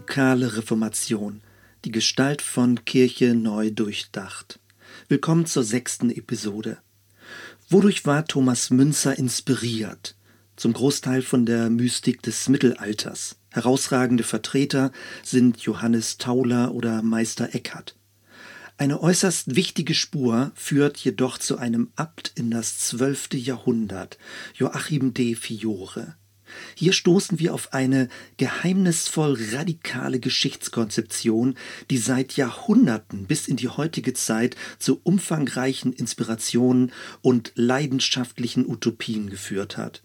radikale Reformation, die Gestalt von Kirche neu durchdacht. Willkommen zur sechsten Episode. Wodurch war Thomas Münzer inspiriert? Zum Großteil von der Mystik des Mittelalters. Herausragende Vertreter sind Johannes Tauler oder Meister Eckhart. Eine äußerst wichtige Spur führt jedoch zu einem Abt in das zwölfte Jahrhundert, Joachim de Fiore. Hier stoßen wir auf eine geheimnisvoll radikale Geschichtskonzeption, die seit Jahrhunderten bis in die heutige Zeit zu umfangreichen Inspirationen und leidenschaftlichen Utopien geführt hat.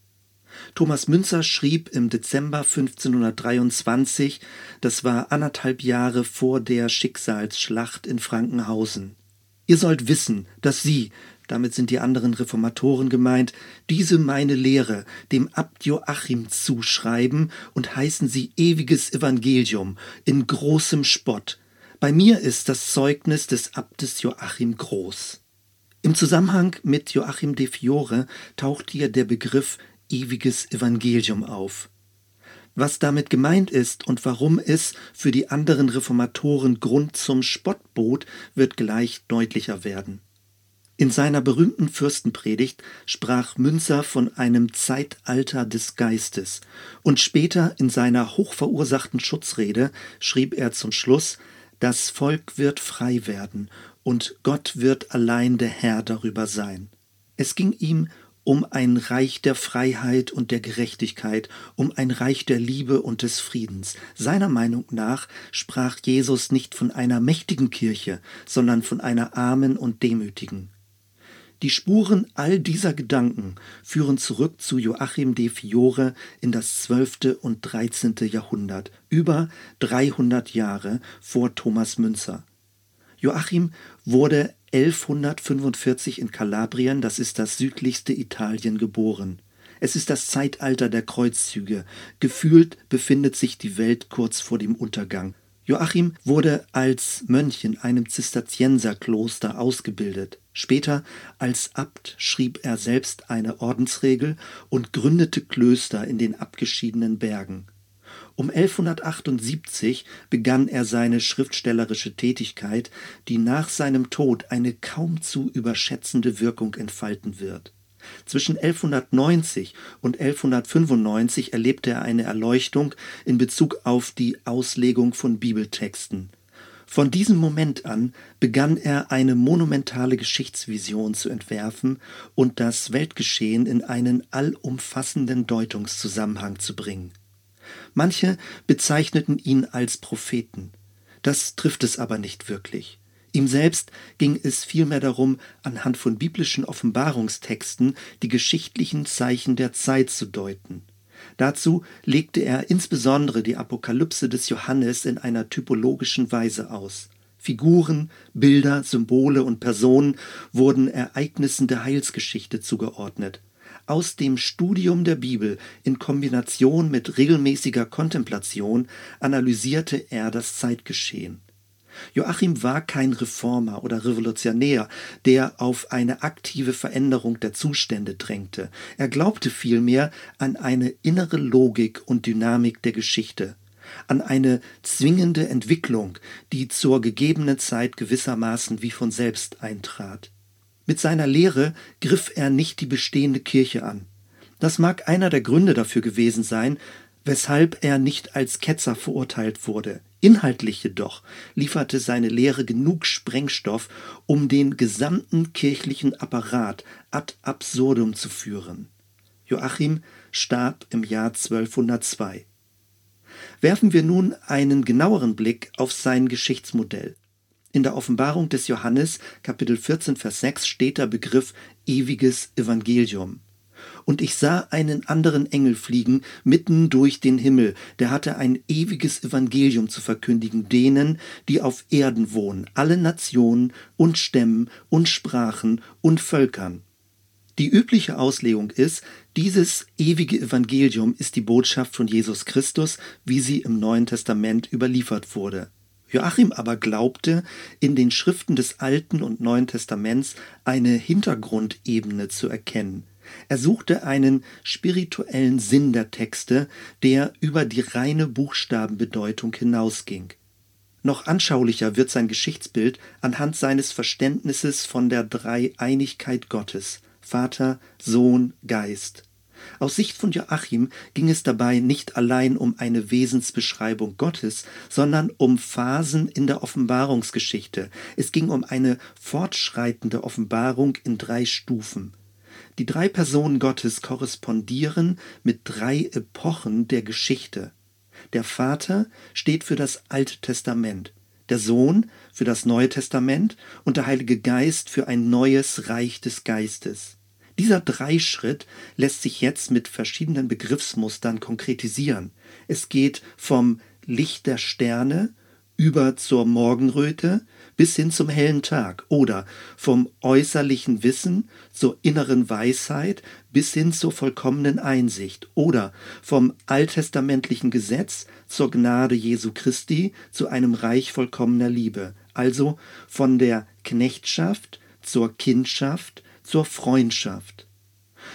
Thomas Münzer schrieb im Dezember 1523, das war anderthalb Jahre vor der Schicksalsschlacht in Frankenhausen. Ihr sollt wissen, dass Sie, damit sind die anderen Reformatoren gemeint, diese meine Lehre dem Abt Joachim zuschreiben und heißen sie ewiges Evangelium in großem Spott. Bei mir ist das Zeugnis des Abtes Joachim groß. Im Zusammenhang mit Joachim de Fiore taucht hier der Begriff ewiges Evangelium auf. Was damit gemeint ist und warum es für die anderen Reformatoren Grund zum Spott bot, wird gleich deutlicher werden. In seiner berühmten Fürstenpredigt sprach Münzer von einem Zeitalter des Geistes, und später in seiner hochverursachten Schutzrede schrieb er zum Schluss, das Volk wird frei werden, und Gott wird allein der Herr darüber sein. Es ging ihm um ein Reich der Freiheit und der Gerechtigkeit, um ein Reich der Liebe und des Friedens. Seiner Meinung nach sprach Jesus nicht von einer mächtigen Kirche, sondern von einer armen und demütigen. Die Spuren all dieser Gedanken führen zurück zu Joachim de Fiore in das 12. und 13. Jahrhundert, über 300 Jahre vor Thomas Münzer. Joachim wurde 1145 in Kalabrien, das ist das südlichste Italien, geboren. Es ist das Zeitalter der Kreuzzüge. Gefühlt befindet sich die Welt kurz vor dem Untergang. Joachim wurde als Mönch in einem Zisterzienserkloster ausgebildet. Später als Abt schrieb er selbst eine Ordensregel und gründete Klöster in den abgeschiedenen Bergen. Um 1178 begann er seine schriftstellerische Tätigkeit, die nach seinem Tod eine kaum zu überschätzende Wirkung entfalten wird. Zwischen 1190 und 1195 erlebte er eine Erleuchtung in Bezug auf die Auslegung von Bibeltexten. Von diesem Moment an begann er eine monumentale Geschichtsvision zu entwerfen und das Weltgeschehen in einen allumfassenden Deutungszusammenhang zu bringen. Manche bezeichneten ihn als Propheten. Das trifft es aber nicht wirklich. Ihm selbst ging es vielmehr darum, anhand von biblischen Offenbarungstexten die geschichtlichen Zeichen der Zeit zu deuten. Dazu legte er insbesondere die Apokalypse des Johannes in einer typologischen Weise aus. Figuren, Bilder, Symbole und Personen wurden Ereignissen der Heilsgeschichte zugeordnet. Aus dem Studium der Bibel in Kombination mit regelmäßiger Kontemplation analysierte er das Zeitgeschehen. Joachim war kein Reformer oder Revolutionär, der auf eine aktive Veränderung der Zustände drängte. Er glaubte vielmehr an eine innere Logik und Dynamik der Geschichte, an eine zwingende Entwicklung, die zur gegebenen Zeit gewissermaßen wie von selbst eintrat. Mit seiner Lehre griff er nicht die bestehende Kirche an. Das mag einer der Gründe dafür gewesen sein, weshalb er nicht als Ketzer verurteilt wurde. Inhaltlich jedoch lieferte seine Lehre genug Sprengstoff, um den gesamten kirchlichen Apparat ad absurdum zu führen. Joachim starb im Jahr 1202. Werfen wir nun einen genaueren Blick auf sein Geschichtsmodell. In der Offenbarung des Johannes, Kapitel 14, Vers 6, steht der Begriff ewiges Evangelium. Und ich sah einen anderen Engel fliegen mitten durch den Himmel, der hatte ein ewiges Evangelium zu verkündigen denen, die auf Erden wohnen, alle Nationen und Stämmen und Sprachen und Völkern. Die übliche Auslegung ist, dieses ewige Evangelium ist die Botschaft von Jesus Christus, wie sie im Neuen Testament überliefert wurde. Joachim aber glaubte, in den Schriften des Alten und Neuen Testaments eine Hintergrundebene zu erkennen. Er suchte einen spirituellen Sinn der Texte, der über die reine Buchstabenbedeutung hinausging. Noch anschaulicher wird sein Geschichtsbild anhand seines Verständnisses von der Dreieinigkeit Gottes Vater, Sohn, Geist. Aus Sicht von Joachim ging es dabei nicht allein um eine Wesensbeschreibung Gottes, sondern um Phasen in der Offenbarungsgeschichte. Es ging um eine fortschreitende Offenbarung in drei Stufen. Die drei Personen Gottes korrespondieren mit drei Epochen der Geschichte. Der Vater steht für das Alte Testament, der Sohn für das Neue Testament und der Heilige Geist für ein neues Reich des Geistes. Dieser Dreischritt lässt sich jetzt mit verschiedenen Begriffsmustern konkretisieren. Es geht vom Licht der Sterne über zur Morgenröte bis hin zum hellen Tag oder vom äußerlichen Wissen zur inneren Weisheit bis hin zur vollkommenen Einsicht oder vom alttestamentlichen Gesetz zur Gnade Jesu Christi zu einem Reich vollkommener Liebe, also von der Knechtschaft zur Kindschaft zur Freundschaft.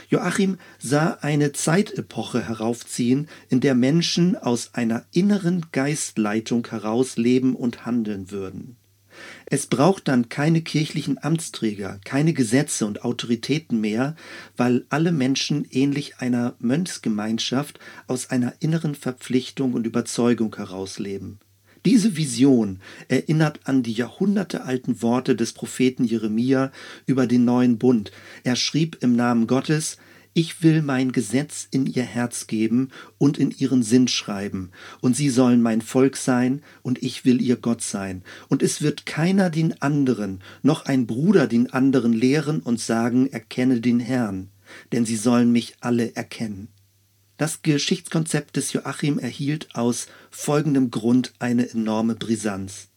Joachim sah eine Zeitepoche heraufziehen, in der Menschen aus einer inneren Geistleitung heraus leben und handeln würden. Es braucht dann keine kirchlichen Amtsträger, keine Gesetze und Autoritäten mehr, weil alle Menschen ähnlich einer Mönchsgemeinschaft aus einer inneren Verpflichtung und Überzeugung herausleben. Diese Vision erinnert an die jahrhundertealten Worte des Propheten Jeremia über den neuen Bund. Er schrieb im Namen Gottes, ich will mein Gesetz in ihr Herz geben und in ihren Sinn schreiben, und sie sollen mein Volk sein, und ich will ihr Gott sein. Und es wird keiner den anderen, noch ein Bruder den anderen lehren und sagen, erkenne den Herrn, denn sie sollen mich alle erkennen. Das Geschichtskonzept des Joachim erhielt aus folgendem Grund eine enorme Brisanz.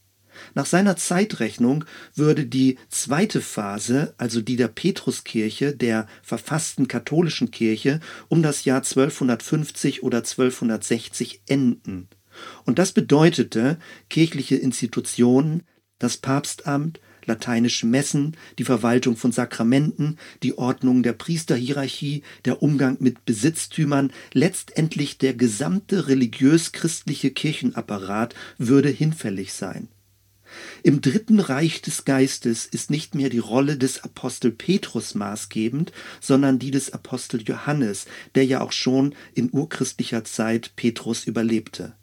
Nach seiner Zeitrechnung würde die zweite Phase, also die der Petruskirche, der verfassten katholischen Kirche, um das Jahr 1250 oder 1260 enden. Und das bedeutete kirchliche Institutionen, das Papstamt, lateinische Messen, die Verwaltung von Sakramenten, die Ordnung der Priesterhierarchie, der Umgang mit Besitztümern, letztendlich der gesamte religiös-christliche Kirchenapparat würde hinfällig sein. Im Dritten Reich des Geistes ist nicht mehr die Rolle des Apostel Petrus maßgebend, sondern die des Apostel Johannes, der ja auch schon in urchristlicher Zeit Petrus überlebte.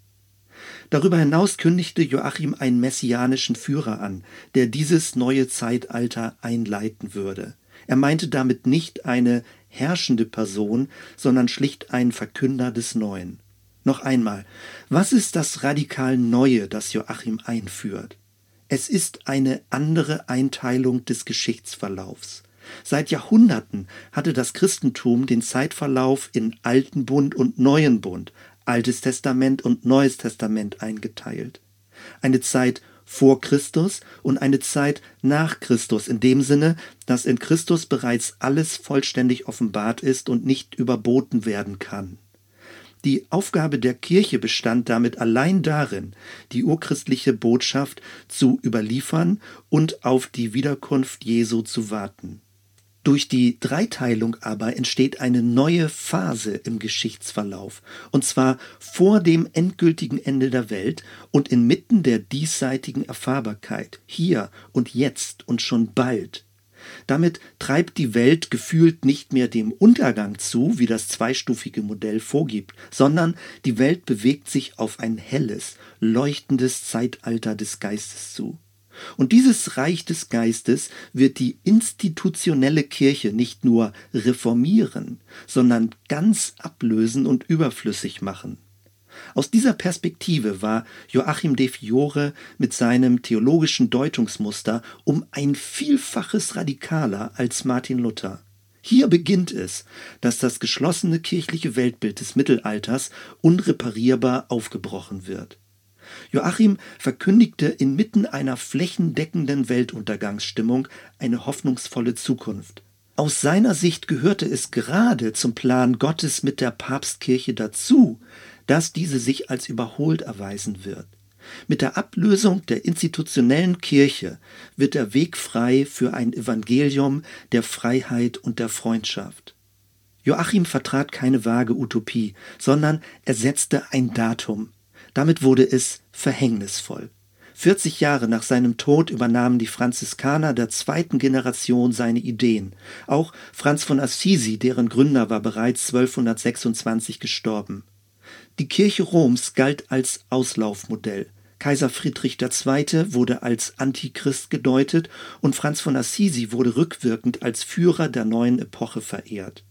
Darüber hinaus kündigte Joachim einen messianischen Führer an, der dieses neue Zeitalter einleiten würde. Er meinte damit nicht eine herrschende Person, sondern schlicht einen Verkünder des Neuen. Noch einmal, was ist das radikal Neue, das Joachim einführt? Es ist eine andere Einteilung des Geschichtsverlaufs. Seit Jahrhunderten hatte das Christentum den Zeitverlauf in Alten Bund und Neuen Bund, Altes Testament und Neues Testament eingeteilt. Eine Zeit vor Christus und eine Zeit nach Christus, in dem Sinne, dass in Christus bereits alles vollständig offenbart ist und nicht überboten werden kann. Die Aufgabe der Kirche bestand damit allein darin, die urchristliche Botschaft zu überliefern und auf die Wiederkunft Jesu zu warten. Durch die Dreiteilung aber entsteht eine neue Phase im Geschichtsverlauf, und zwar vor dem endgültigen Ende der Welt und inmitten der diesseitigen Erfahrbarkeit, hier und jetzt und schon bald. Damit treibt die Welt gefühlt nicht mehr dem Untergang zu, wie das zweistufige Modell vorgibt, sondern die Welt bewegt sich auf ein helles, leuchtendes Zeitalter des Geistes zu. Und dieses Reich des Geistes wird die institutionelle Kirche nicht nur reformieren, sondern ganz ablösen und überflüssig machen. Aus dieser Perspektive war Joachim de Fiore mit seinem theologischen Deutungsmuster um ein Vielfaches radikaler als Martin Luther. Hier beginnt es, dass das geschlossene kirchliche Weltbild des Mittelalters unreparierbar aufgebrochen wird. Joachim verkündigte inmitten einer flächendeckenden Weltuntergangsstimmung eine hoffnungsvolle Zukunft. Aus seiner Sicht gehörte es gerade zum Plan Gottes mit der Papstkirche dazu, dass diese sich als überholt erweisen wird. Mit der Ablösung der institutionellen Kirche wird der Weg frei für ein Evangelium der Freiheit und der Freundschaft. Joachim vertrat keine vage Utopie, sondern er setzte ein Datum. Damit wurde es verhängnisvoll. 40 Jahre nach seinem Tod übernahmen die Franziskaner der zweiten Generation seine Ideen. Auch Franz von Assisi, deren Gründer war bereits 1226 gestorben. Die Kirche Roms galt als Auslaufmodell. Kaiser Friedrich II. wurde als Antichrist gedeutet und Franz von Assisi wurde rückwirkend als Führer der neuen Epoche verehrt.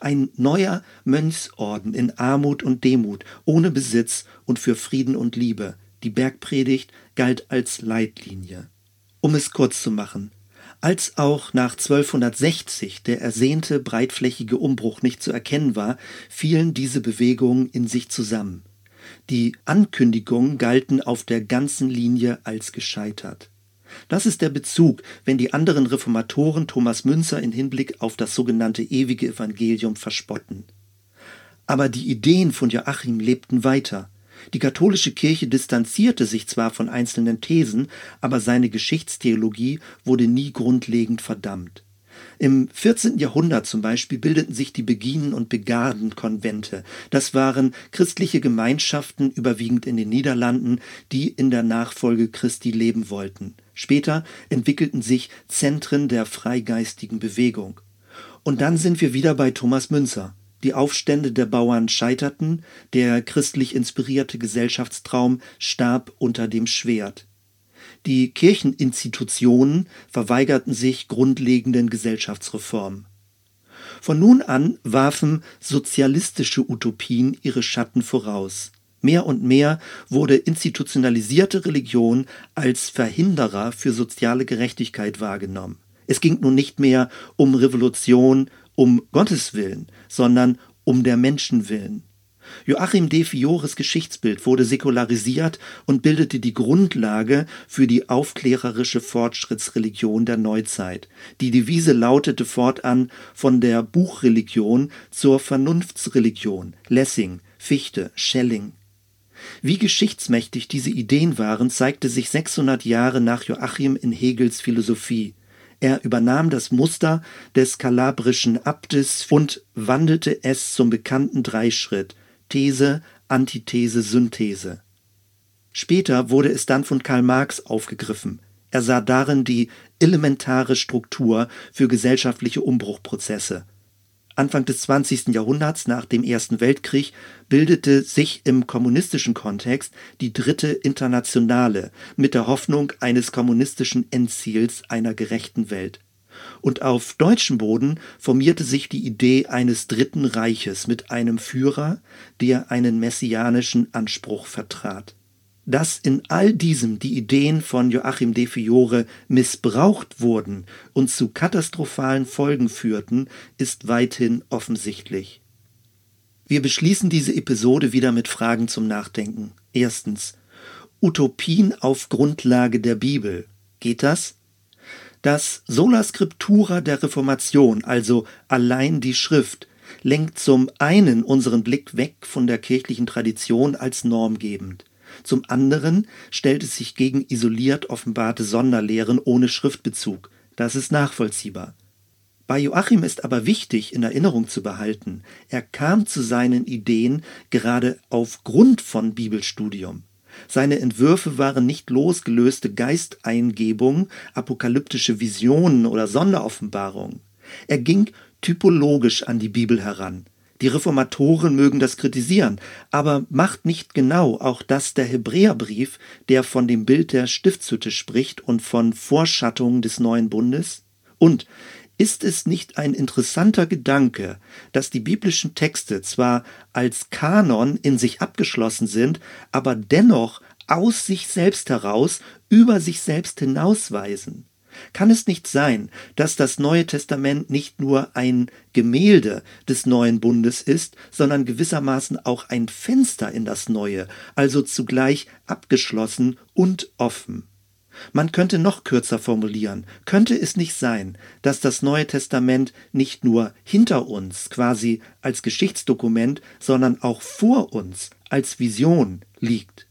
Ein neuer Mönchsorden in Armut und Demut, ohne Besitz und für Frieden und Liebe. Die Bergpredigt galt als Leitlinie. Um es kurz zu machen, als auch nach 1260 der ersehnte breitflächige Umbruch nicht zu erkennen war, fielen diese Bewegungen in sich zusammen. Die Ankündigungen galten auf der ganzen Linie als gescheitert. Das ist der Bezug, wenn die anderen Reformatoren Thomas Münzer in Hinblick auf das sogenannte ewige Evangelium verspotten. Aber die Ideen von Joachim lebten weiter. Die katholische Kirche distanzierte sich zwar von einzelnen Thesen, aber seine Geschichtstheologie wurde nie grundlegend verdammt. Im 14. Jahrhundert zum Beispiel bildeten sich die Beginen- und Begardenkonvente. Das waren christliche Gemeinschaften, überwiegend in den Niederlanden, die in der Nachfolge Christi leben wollten. Später entwickelten sich Zentren der freigeistigen Bewegung. Und dann sind wir wieder bei Thomas Münzer. Die Aufstände der Bauern scheiterten, der christlich inspirierte Gesellschaftstraum starb unter dem Schwert. Die Kircheninstitutionen verweigerten sich grundlegenden Gesellschaftsreformen. Von nun an warfen sozialistische Utopien ihre Schatten voraus. Mehr und mehr wurde institutionalisierte Religion als Verhinderer für soziale Gerechtigkeit wahrgenommen. Es ging nun nicht mehr um Revolution, um Gottes Willen, sondern um der Menschen willen. Joachim de Fiores Geschichtsbild wurde säkularisiert und bildete die Grundlage für die aufklärerische Fortschrittsreligion der Neuzeit. Die Devise lautete fortan von der Buchreligion zur Vernunftsreligion. Lessing, Fichte, Schelling. Wie geschichtsmächtig diese Ideen waren, zeigte sich 600 Jahre nach Joachim in Hegels Philosophie. Er übernahm das Muster des kalabrischen Abtes und wandelte es zum bekannten Dreischritt These, Antithese, Synthese. Später wurde es dann von Karl Marx aufgegriffen. Er sah darin die elementare Struktur für gesellschaftliche Umbruchprozesse. Anfang des 20. Jahrhunderts nach dem Ersten Weltkrieg bildete sich im kommunistischen Kontext die dritte Internationale mit der Hoffnung eines kommunistischen Endziels einer gerechten Welt. Und auf deutschem Boden formierte sich die Idee eines Dritten Reiches mit einem Führer, der einen messianischen Anspruch vertrat. Dass in all diesem die Ideen von Joachim de Fiore missbraucht wurden und zu katastrophalen Folgen führten, ist weithin offensichtlich. Wir beschließen diese Episode wieder mit Fragen zum Nachdenken. Erstens. Utopien auf Grundlage der Bibel. Geht das? Das Sola Scriptura der Reformation, also allein die Schrift, lenkt zum einen unseren Blick weg von der kirchlichen Tradition als normgebend. Zum anderen stellt es sich gegen isoliert offenbarte Sonderlehren ohne Schriftbezug. Das ist nachvollziehbar. Bei Joachim ist aber wichtig in Erinnerung zu behalten, er kam zu seinen Ideen gerade aufgrund von Bibelstudium. Seine Entwürfe waren nicht losgelöste Geisteingebungen, apokalyptische Visionen oder Sonderoffenbarungen. Er ging typologisch an die Bibel heran. Die Reformatoren mögen das kritisieren, aber macht nicht genau auch das der Hebräerbrief, der von dem Bild der Stiftshütte spricht und von Vorschattung des neuen Bundes? Und ist es nicht ein interessanter Gedanke, dass die biblischen Texte zwar als Kanon in sich abgeschlossen sind, aber dennoch aus sich selbst heraus über sich selbst hinausweisen? Kann es nicht sein, dass das Neue Testament nicht nur ein Gemälde des neuen Bundes ist, sondern gewissermaßen auch ein Fenster in das Neue, also zugleich abgeschlossen und offen? Man könnte noch kürzer formulieren. Könnte es nicht sein, dass das Neue Testament nicht nur hinter uns, quasi als Geschichtsdokument, sondern auch vor uns, als Vision liegt?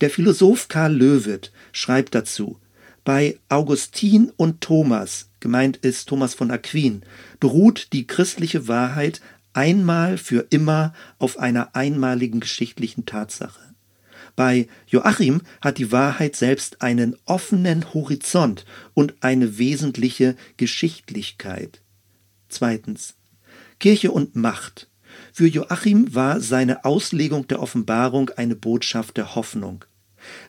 Der Philosoph Karl Löwitt schreibt dazu, Bei Augustin und Thomas, gemeint ist Thomas von Aquin, beruht die christliche Wahrheit einmal für immer auf einer einmaligen geschichtlichen Tatsache. Bei Joachim hat die Wahrheit selbst einen offenen Horizont und eine wesentliche Geschichtlichkeit. Zweitens. Kirche und Macht. Für Joachim war seine Auslegung der Offenbarung eine Botschaft der Hoffnung.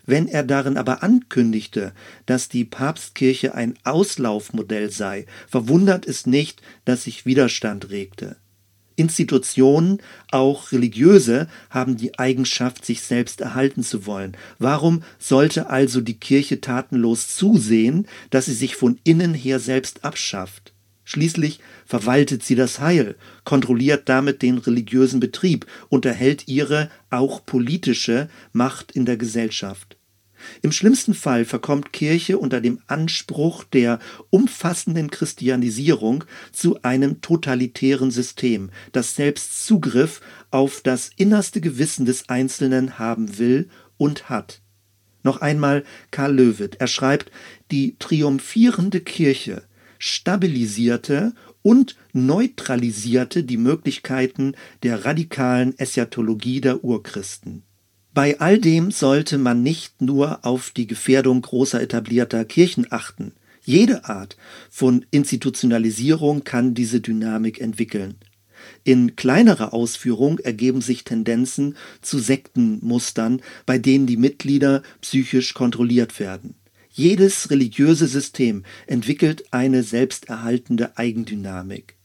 Wenn er darin aber ankündigte, dass die Papstkirche ein Auslaufmodell sei, verwundert es nicht, dass sich Widerstand regte. Institutionen, auch religiöse, haben die Eigenschaft, sich selbst erhalten zu wollen. Warum sollte also die Kirche tatenlos zusehen, dass sie sich von innen her selbst abschafft? Schließlich verwaltet sie das Heil, kontrolliert damit den religiösen Betrieb und erhält ihre, auch politische, Macht in der Gesellschaft. Im schlimmsten Fall verkommt Kirche unter dem Anspruch der umfassenden Christianisierung zu einem totalitären System, das selbst Zugriff auf das innerste Gewissen des Einzelnen haben will und hat. Noch einmal Karl Löwitt. Er schreibt, die triumphierende Kirche stabilisierte und neutralisierte die Möglichkeiten der radikalen Eschatologie der Urchristen. Bei all dem sollte man nicht nur auf die Gefährdung großer etablierter Kirchen achten. Jede Art von Institutionalisierung kann diese Dynamik entwickeln. In kleinerer Ausführung ergeben sich Tendenzen zu Sektenmustern, bei denen die Mitglieder psychisch kontrolliert werden. Jedes religiöse System entwickelt eine selbsterhaltende Eigendynamik.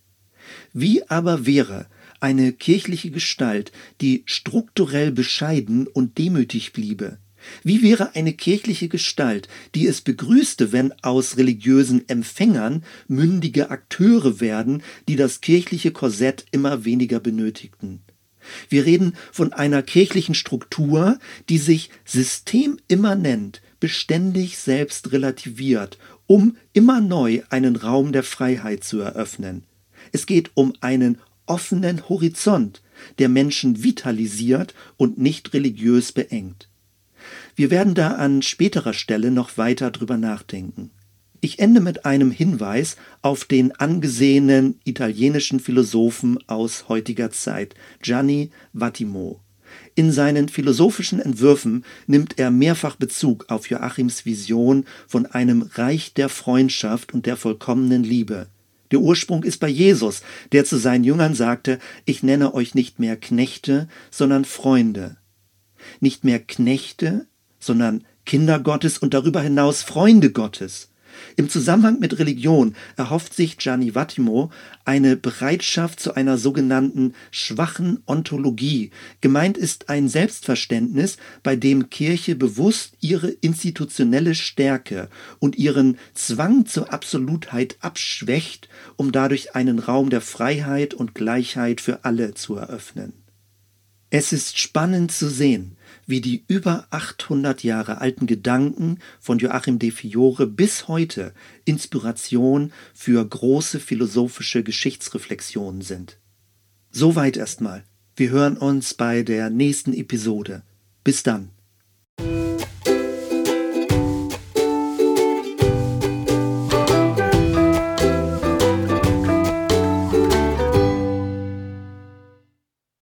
Wie aber wäre eine kirchliche Gestalt, die strukturell bescheiden und demütig bliebe? Wie wäre eine kirchliche Gestalt, die es begrüßte, wenn aus religiösen Empfängern mündige Akteure werden, die das kirchliche Korsett immer weniger benötigten? Wir reden von einer kirchlichen Struktur, die sich systemimmanent, beständig selbst relativiert, um immer neu einen Raum der Freiheit zu eröffnen. Es geht um einen offenen Horizont, der Menschen vitalisiert und nicht religiös beengt. Wir werden da an späterer Stelle noch weiter drüber nachdenken. Ich ende mit einem Hinweis auf den angesehenen italienischen Philosophen aus heutiger Zeit, Gianni Vattimo. In seinen philosophischen Entwürfen nimmt er mehrfach Bezug auf Joachims Vision von einem Reich der Freundschaft und der vollkommenen Liebe. Der Ursprung ist bei Jesus, der zu seinen Jüngern sagte, ich nenne euch nicht mehr Knechte, sondern Freunde. Nicht mehr Knechte, sondern Kinder Gottes und darüber hinaus Freunde Gottes. Im Zusammenhang mit Religion erhofft sich Gianni Vattimo eine Bereitschaft zu einer sogenannten schwachen Ontologie. Gemeint ist ein Selbstverständnis, bei dem Kirche bewusst ihre institutionelle Stärke und ihren Zwang zur Absolutheit abschwächt, um dadurch einen Raum der Freiheit und Gleichheit für alle zu eröffnen. Es ist spannend zu sehen, wie die über 800 Jahre alten Gedanken von Joachim de Fiore bis heute Inspiration für große philosophische Geschichtsreflexionen sind. Soweit erstmal. Wir hören uns bei der nächsten Episode. Bis dann.